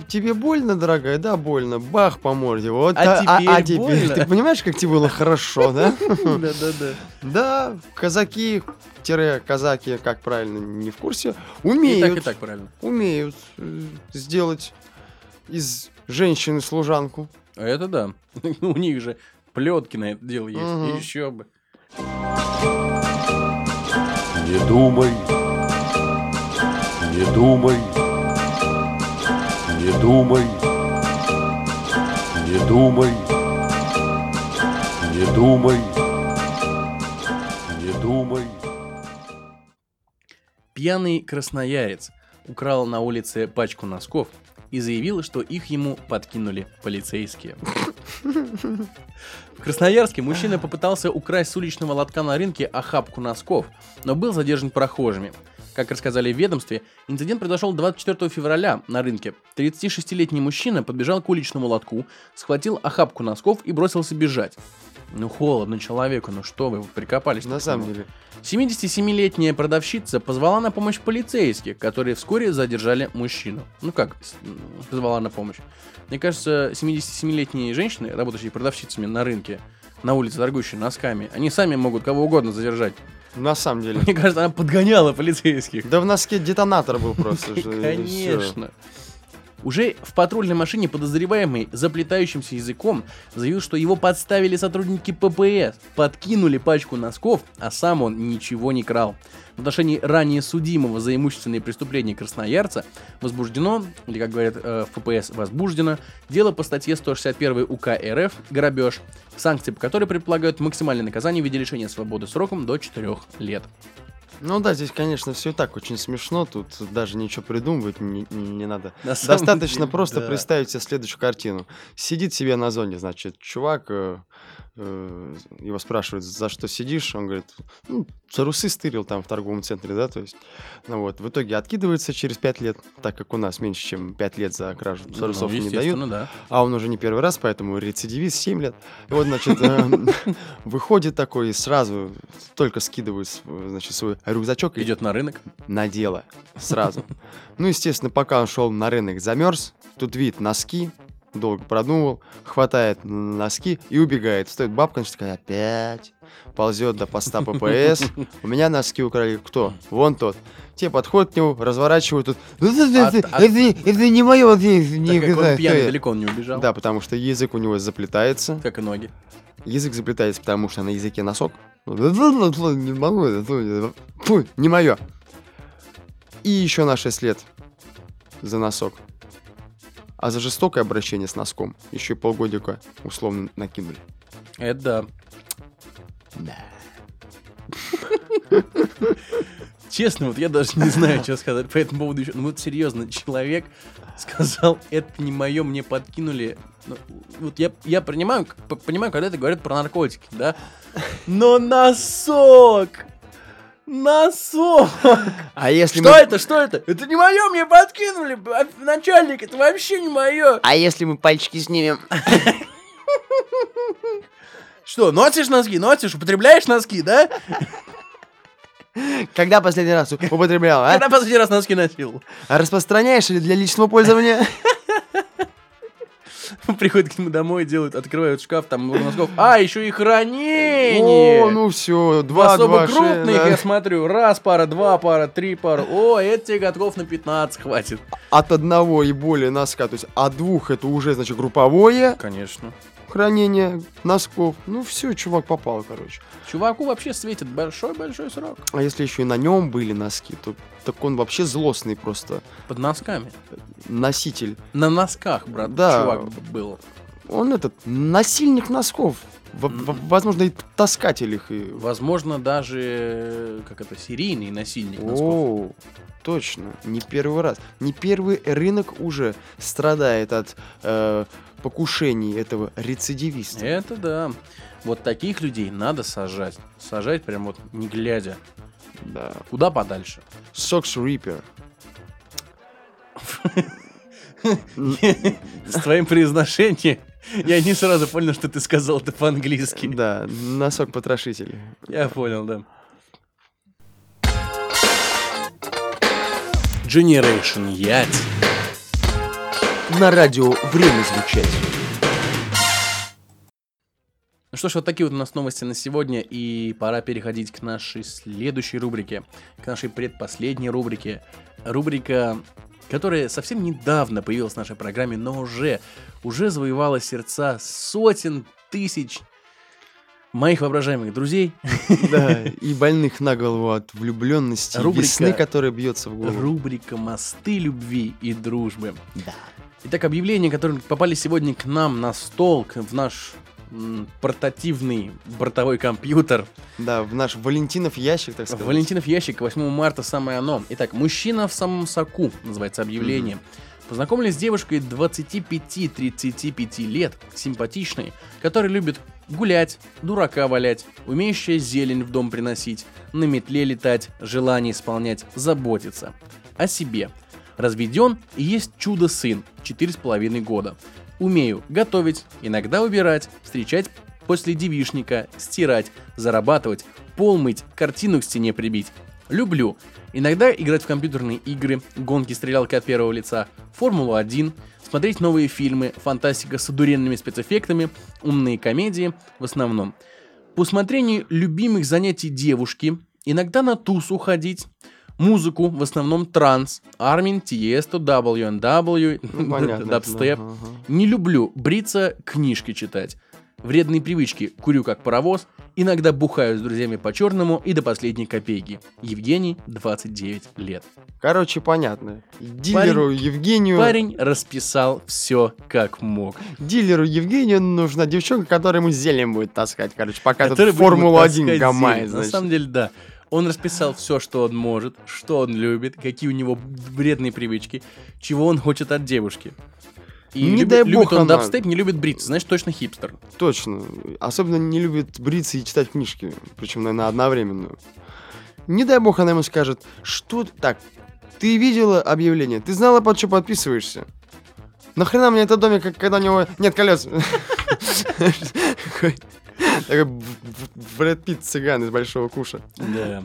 Тебе больно, дорогая? Да, больно. Бах по морде. Вот. А теперь больно? Ты понимаешь, как тебе было хорошо, да? *laughs* Да-да-да. Да, казаки, тире казаки, как правильно, не в курсе, И так, умеют, и так правильно. умеют э, сделать из женщины служанку. А это да. *laughs* У них же плетки на это дело есть. Мгм. Еще бы. Не думай, не думай, не думай, не думай, не думай, не думай. Пьяный красноярец украл на улице пачку носков и заявил, что их ему подкинули полицейские. В Красноярске мужчина попытался украсть с уличного лотка на рынке охапку носков, но был задержан прохожими. Как рассказали в ведомстве, инцидент произошел 24 февраля на рынке. 36-летний мужчина подбежал к уличному лотку, схватил охапку носков и бросился бежать. Ну холодно человеку, ну что вы, прикопались. На самом деле. 77-летняя продавщица позвала на помощь полицейских, которые вскоре задержали мужчину. Ну как, позвала на помощь? Мне кажется, 77-летние женщины, работающие продавщицами на рынке, на улице, торгующие носками, они сами могут кого угодно задержать. На самом деле. Мне кажется, она подгоняла полицейских. Да в носке детонатор был просто. *laughs* Конечно. Уже в патрульной машине подозреваемый заплетающимся языком заявил, что его подставили сотрудники ППС, подкинули пачку носков, а сам он ничего не крал. В отношении ранее судимого за имущественные преступления красноярца возбуждено, или как говорят э, в ППС, возбуждено, дело по статье 161 УК РФ «Грабеж», санкции по которой предполагают максимальное наказание в виде лишения свободы сроком до 4 лет. Ну да, здесь, конечно, все и так очень смешно. Тут даже ничего придумывать не, не- надо. Достаточно деле, просто да. представить себе следующую картину. Сидит себе на зоне, значит, чувак, э, его спрашивают, за что сидишь, он говорит, ну, трусы стырил там в торговом центре, да, то есть, ну вот, в итоге откидывается через 5 лет, так как у нас меньше, чем 5 лет за кражу трусов Ну, не дают, да. а он уже не первый раз, поэтому рецидивист 7 лет. И вот, значит, э, *laughs* выходит такой и сразу только скидывает, значит, свой рюкзачок Идет на рынок. на дело сразу. Ну, естественно, пока он шел на рынок, замерз. Тут вид носки, долго продумывал, хватает носки и убегает. Стоит бабка, значит, такая, опять ползет до поста ППС. У меня носки украли. Кто? Вон тот. Те подходят к нему, разворачивают тут. Это это не мое, не Так как он пьяный, кто я». далеко он не убежал. Да, потому что язык у него заплетается. Как и ноги. Язык заплетается, потому что на языке носок. Не могу, фу, не мое. И еще на 6 лет за носок. А за жестокое обращение с носком еще полгодика условно накинули. Это да. Честно, вот я даже не знаю, что сказать по этому поводу еще. Ну вот серьезно, человек сказал, это не мое, мне подкинули. Ну, вот я, я понимаю, к- п- понимаю, когда это говорят про наркотики, да? Но носок! Носок! А если Что это? Что это? Это не мое, мне подкинули! а, Начальник, это вообще не мое! А если мы пальчики снимем? Что, носишь носки? Носишь? Употребляешь носки, да? Когда последний раз употреблял, а? Когда последний раз носки носил? А распространяешь или для личного пользования? *laughs* Приходят к нему домой, делают, открывают шкаф, там много носков. А, еще и хранение! О, ну все, два, Особо два, шесть, крупных, да. я смотрю. Раз пара, два пара, три пара. О, это тебе годков на 15 хватит. От одного и более носка, то есть от двух это уже, значит, групповое Конечно. хранение носков. Ну все, чувак попал, короче. Чуваку вообще светит большой-большой срок. А если еще и на нем были носки, то так он вообще злостный просто Под носками. носитель. На носках, брат, Да. чувак был. Он этот насильник носков. Возможно, и таскатель их. И... Возможно, даже, как это, серийный насильник носков. О, точно. Не первый раз. Не первый рынок уже страдает от э, покушений этого рецидивиста. Это да. Вот таких людей надо сажать. Сажать прям вот не глядя. Да. Куда подальше. Сокс Риппер. *laughs* С твоим произношением *laughs* я не сразу понял, что ты сказал это по-английски. Да, носок потрошитель. Я понял, да. Generation Yacht. На радио время звучать. Ну что ж, вот такие вот у нас новости на сегодня, и пора переходить к нашей следующей рубрике, к нашей предпоследней рубрике. Рубрика, которая совсем недавно появилась в нашей программе, но уже, уже завоевала сердца сотен тысяч моих воображаемых друзей. *laughs* Да, и больных на голову от влюбленности, Рубрика- весны, которая бьется в голову. Рубрика «Мосты любви и дружбы». Да. Итак, объявления, которые попали сегодня к нам на стол, в наш портативный бортовой компьютер. Да, в наш Валентинов ящик, так сказать. Валентинов ящик, 8 марта самое оно. Итак, мужчина в самом соку, называется объявление. Познакомились с девушкой 25-35 лет, симпатичной, которая любит гулять, дурака валять, умеющая зелень в дом приносить, на метле летать, желание исполнять, заботиться. О себе. Разведен и есть чудо-сын, 4,5 года. Умею готовить, иногда убирать, встречать после девишника, стирать, зарабатывать, пол мыть, картину к стене прибить. Люблю. Иногда играть в компьютерные игры, гонки-стрелялки от первого лица, Формулу-1, смотреть новые фильмы, фантастика с одуренными спецэффектами, умные комедии в основном. По усмотрению любимых занятий девушки, иногда на тусу ходить, музыку, в основном транс, Армин, Тиесто, WNW, Ну, дабстеп. Ага. Не люблю бриться, книжки читать. Вредные привычки. Курю как паровоз. Иногда бухаю с друзьями по черному и до последней копейки. Евгений, 29 лет. Короче, понятно. Дилеру Евгению... Парень расписал все как мог. Дилеру Евгению нужна девчонка, которая ему зелень будет таскать, короче, пока Который тут будет ему Формулу-1 таскать гамает. На самом деле, да. Он расписал все, что он может, что он любит, какие у него вредные привычки, чего он хочет от девушки. И Не любит, дай любит бог он она- дабстеп, не любит бриться, значит точно хипстер. Точно. Особенно не любит бриться и читать книжки. Причем, наверное, одновременно. Не дай бог она ему скажет, что... Так, ты видела объявление? Ты знала, под что подписываешься? Нахрена мне этот домик, когда у него нет колес? *laughs* Такой Брэд Питт цыган из Большого Куша. Да.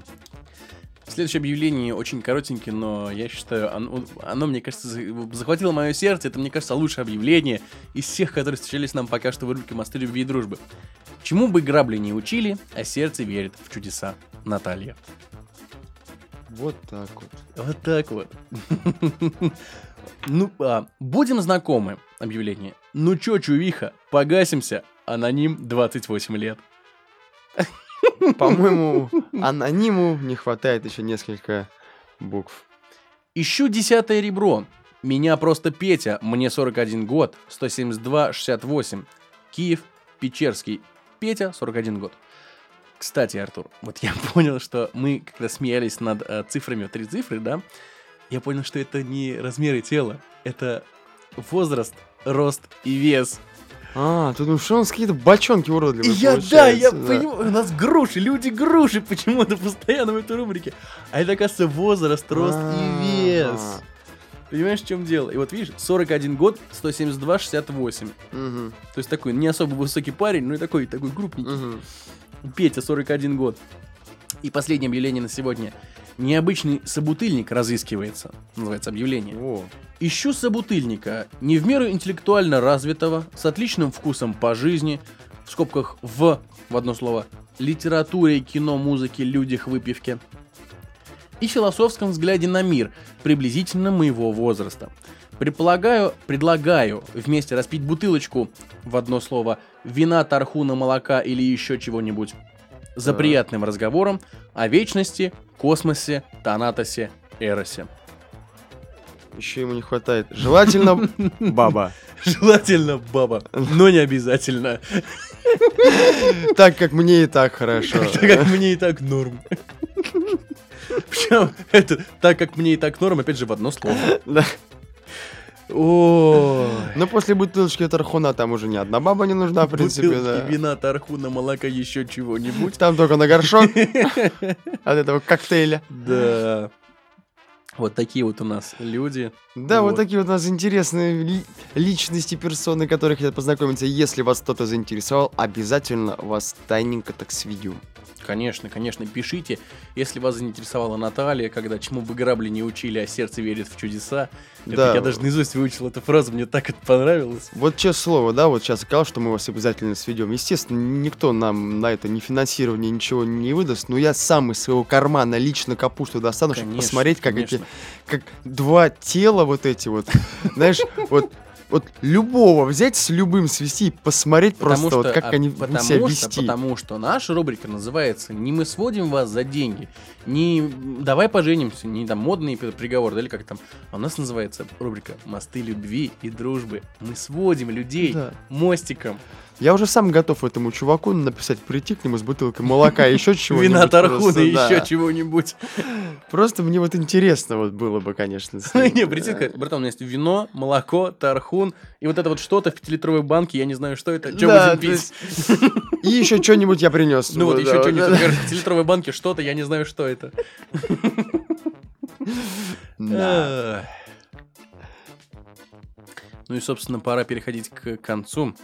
Следующее объявление очень коротенькое, но я считаю, оно, оно, мне кажется, за- захватило мое сердце. Это, мне кажется, лучшее объявление из всех, которые встречались нам пока что в рубрике «Мосты любви и дружбы». Чему бы грабли не учили, а сердце верит в чудеса. Наталья. Вот так вот. Вот так вот. *laughs* Ну, а, будем знакомы, объявление. Ну чё, чувиха, погасимся. Аноним 28 лет. По-моему, *laughs* анониму не хватает еще несколько букв. Ищу десятое ребро. Меня просто Петя, мне 41 год, 172-68. Киев, Печерский. Петя, 41 год. Кстати, Артур, вот я *laughs* понял, что мы, когда смеялись над э, цифрами, три цифры, да, я понял, что это не размеры тела, это возраст, рост и вес. А, тут ну что у нас какие-то бочонки уродливые я, да, я получаются, понимаю, у нас груши, люди груши почему-то постоянно в этой рубрике. А это, оказывается, возраст, рост и вес. Понимаешь, в чем дело? И вот видишь, 41 год, 172, 68. Мгм, То есть такой не особо высокий парень, но и такой, такой крупненький. мгм. Петя, 41 год. И последнее объявление на сегодня. Необычный собутыльник разыскивается. Называется объявление. О, Ищу собутыльника, не в меру интеллектуально развитого, с отличным вкусом по жизни, в скобках в, в одно слово, литературе, кино, музыке, людях, выпивке, и философском взгляде на мир, приблизительно моего возраста. Предполагаю, предлагаю вместе распить бутылочку, в одно слово, вина, тархуна, молока или еще чего-нибудь, за приятным разговором о вечности, космосе, Танатосе, Эросе. еще ему не хватает. Желательно *laughs* баба. Желательно баба, но не обязательно. Так как мне и так хорошо. Так как мне и так норм. *laughs* Причем это так как мне и так норм, опять же, в одно слово. Да. Но после бутылочки тархуна там уже ни одна баба не нужна, в принципе, да. вина, тархуна, молока, еще чего-нибудь. Там только на горшок *laughs* от этого коктейля. Да. Вот такие вот у нас люди. Да, вот Вот. такие вот у нас интересные ли- личности, персоны, которые хотят познакомиться. Если вас кто-то заинтересовал, обязательно вас тайненько так сведем. Конечно, конечно, пишите. Если вас заинтересовала Наталья, когда чему бы грабли не учили, а сердце верит в чудеса. Это Да. я даже наизусть выучил эту фразу, мне так это понравилось. Вот честное слово, да, вот сейчас сказал, что мы вас обязательно сведем. Естественно, никто нам на это ни финансирование, ничего не выдаст, но я сам из своего кармана лично капусту достану, чтобы Конечно, посмотреть, как конечно. эти, как два тела вот эти вот, знаешь, вот вот любого взять с любым свести и посмотреть просто вот как а, они будут потому себя что, вести. Потому что наша рубрика называется «Не мы сводим вас за деньги», не «Давай поженимся», не там модный приговор, да, или как там. А у нас называется рубрика «Мосты любви и дружбы». Мы сводим людей Да. мостиком. Я уже сам готов этому чуваку написать, прийти к нему с бутылкой молока *laughs* и еще чего-нибудь. Вина тархуна еще чего-нибудь. Просто мне вот интересно вот было бы, конечно. *laughs* Не, прийти братан, у меня есть вино, молоко, тархун, и вот это вот что-то в пятилитровой банке, я не знаю, что это, что будем пить? И еще что-нибудь я принес. Ну вот еще что-нибудь, в пятилитровой банке что-то, я не знаю, что это. *laughs* Ну и, собственно, пора переходить к концу.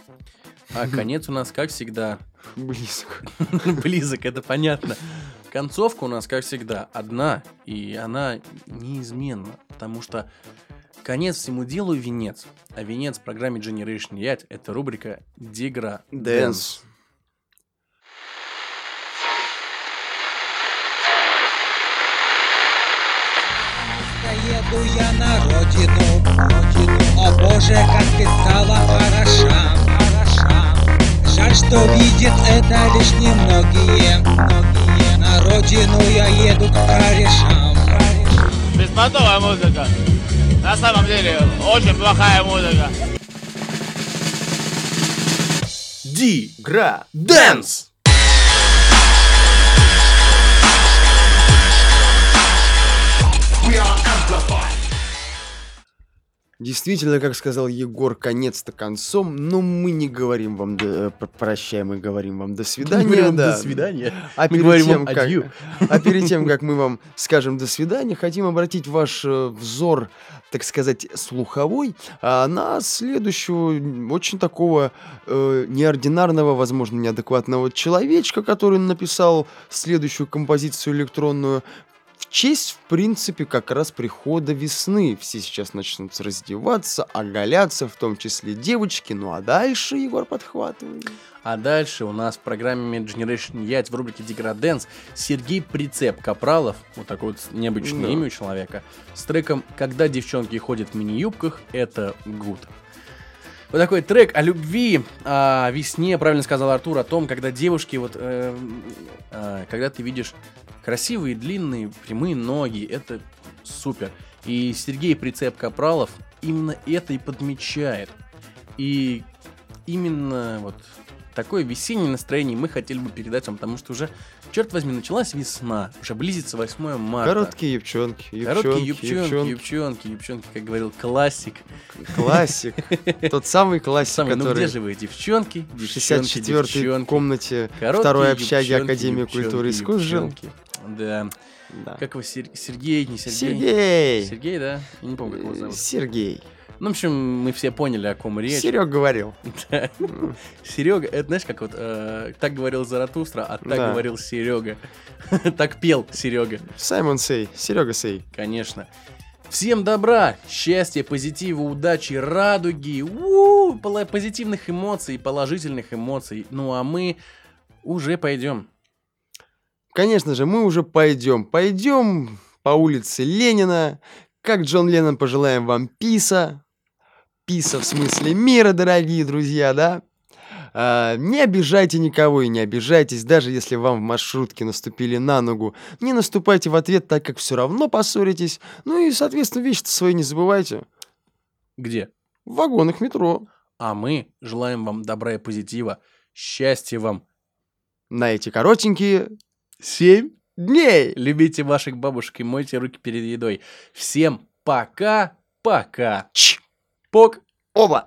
А *laughs* конец у нас, как всегда, Близко. *laughs* близок, это понятно. Концовка у нас, как всегда, одна, и она неизменна, потому что конец всему делу венец. А венец в программе Generation Yacht — это рубрика Дигра Дэнс. Еду я на родину, родину. О боже, как ты стала хороша. Жаль, что видят это лишь немногие, многие. На родину я еду к корешам. Беспонтовая музыка. На самом деле, очень плохая музыка. Дигра Действительно, как сказал Егор, конец-то концом, но мы не говорим вам до, э, прощай, мы говорим вам до свидания. *laughs* Мы говорим да. До свидания. А Мы перед, тем, как, адью. *laughs* а перед тем, как мы вам скажем до свидания, хотим обратить ваш э, взор, так сказать, слуховой а, на следующего очень такого э, неординарного, возможно, неадекватного человечка, который написал следующую композицию электронную. В честь, в принципе, как раз прихода весны. Все сейчас начнут раздеваться, оголяться, в том числе девочки. Ну а дальше Егор подхватывает. А дальше у нас в программе Generation Yacht в рубрике Деграденс Сергей Прицеп Капралов, вот такое вот необычное Да. имя у человека, с треком «Когда девчонки ходят в мини-юбках, это гуд». Вот такой трек о любви, о весне, правильно сказал Артур, о том, когда девушки, вот, э, э, когда ты видишь красивые, длинные, прямые ноги, это супер. И Сергей Прицеп Капралов именно это и подмечает. И именно вот такое весеннее настроение мы хотели бы передать вам, потому что уже, черт возьми, началась весна, уже близится 8 марта. Короткие юбчонки, Короткие юбчонки, юбчонки, юбчонки. юбчонки, юбчонки, как говорил классик. Классик. *laughs* Тот самый классик, Самый, ну где который же вы, девчонки, девчонки, 64-й девчонки. комнате второй общаги юбчонки, Академии юбчонки, культуры и искусств жил. юбчонки. Да. Да. Как его, Сер- Сергей, не Сергей? Сергей! Сергей, да? Я не помню, как его зовут. Сергей. Ну, в общем, мы все поняли, о ком речь. Серег говорил. *laughs* Серега, это знаешь, как вот э, так говорил Заратустра, а так говорил Серега. *laughs* так пел Серега, Саймон Сей. Серега Сей. конечно. Всем добра, счастья, позитива, удачи, радуги, у позитивных эмоций, положительных эмоций. Ну а мы уже пойдем. Конечно же, мы уже пойдем. Пойдем по улице Ленина. Как Джон Леннон, пожелаем вам писа. Писа в смысле мира, дорогие друзья, да? А, не обижайте никого и не обижайтесь, даже если вам в маршрутке наступили на ногу. Не наступайте в ответ, так как все равно поссоритесь. Ну и, соответственно, вещи свои не забывайте. Где? В вагонах метро. А мы желаем вам добра и позитива, счастья вам. На эти коротенькие Семь. дней. Любите ваших бабушек и мойте руки перед едой. Всем пока-пока. Ч. Чпок. Оба.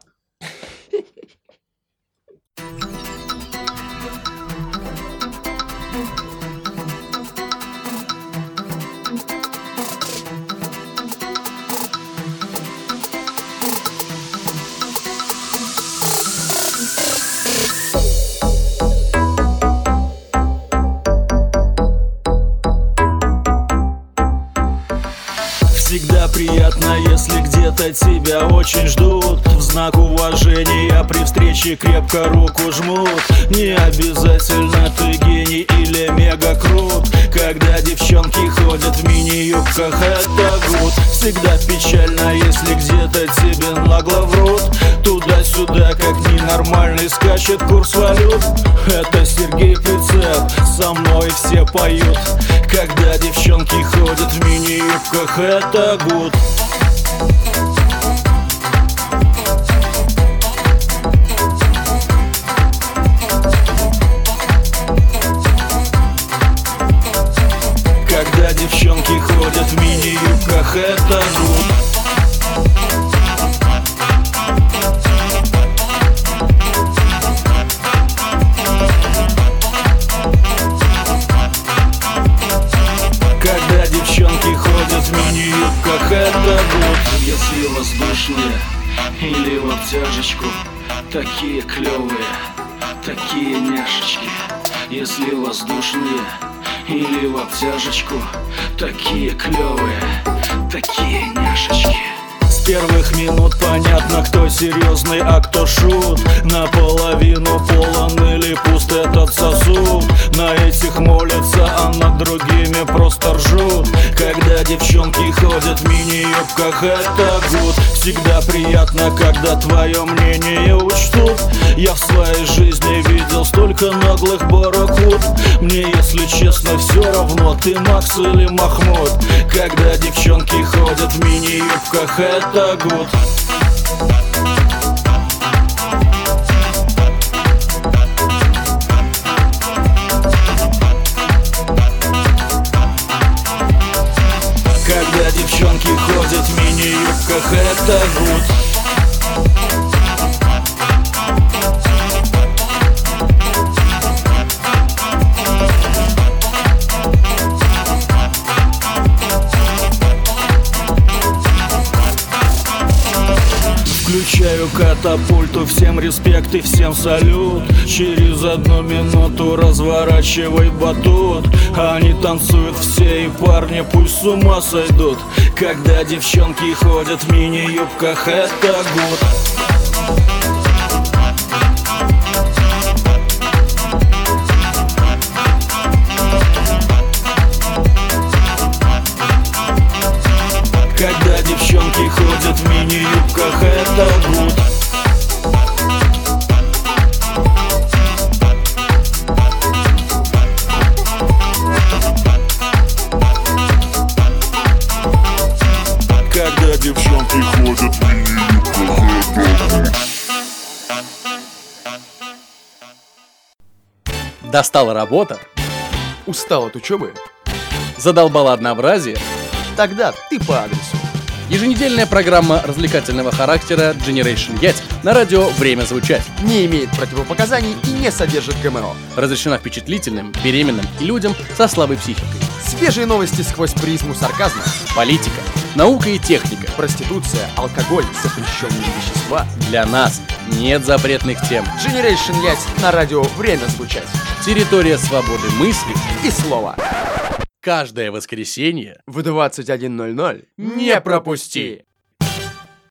Приятно, если где-то тебя очень ждут. В знак уважения при встрече крепко руку жмут. Не обязательно ты гений или мега крут. Когда девчонки ходят в мини-юбках, это гуд. Всегда печально, если где-то тебе нагло врут. Туда-сюда, как ненормальный, скачет курс валют. Это Сергей Прицеп, со мной все поют. Когда девчонки ходят в мини-юбках, это гуд ходят в мини-юбках, это гуд Когда девчонки ходят в мини-юбках, это гуд Если воздушные или в обтяжечку Такие клевые, такие няшечки. Если воздушные или в обтяжечку Такие клевые, такие няшечки первых минут понятно, кто серьезный, а кто шут. Наполовину полон или пуст этот сосуд. На этих молятся, а над другими просто ржут. Когда девчонки ходят в мини-юбках, это гуд. Всегда приятно, когда твое мнение учтут. Я в своей жизни видел столько наглых барракуд Мне, если честно, все равно, ты Макс или Махмуд. Когда девчонки ходят в мини-юбках, это гуд Когда девчонки ходят в мини-юбках, это гуд Включаю катапульту, всем респект и всем салют. Через одну минуту разворачивай батут. Они танцуют все и парни пусть с ума сойдут. Когда девчонки ходят в мини-юбках, это гуд девчонки ходят в гуд Достала работа, Устал от учебы? задолбала однообразие. Тогда ты по адресу. Еженедельная программа развлекательного характера Generation Yacht на радио «Время звучать». Не имеет противопоказаний и не содержит ГМО. Разрешена впечатлительным, беременным и людям со слабой психикой. Свежие новости сквозь призму сарказма. Политика, наука и техника. Проституция, алкоголь, запрещенные вещества. Для нас нет запретных тем. Generation Yacht на радио «Время звучать». Территория свободы мысли И слово. Каждое воскресенье В 21.00 не пропусти!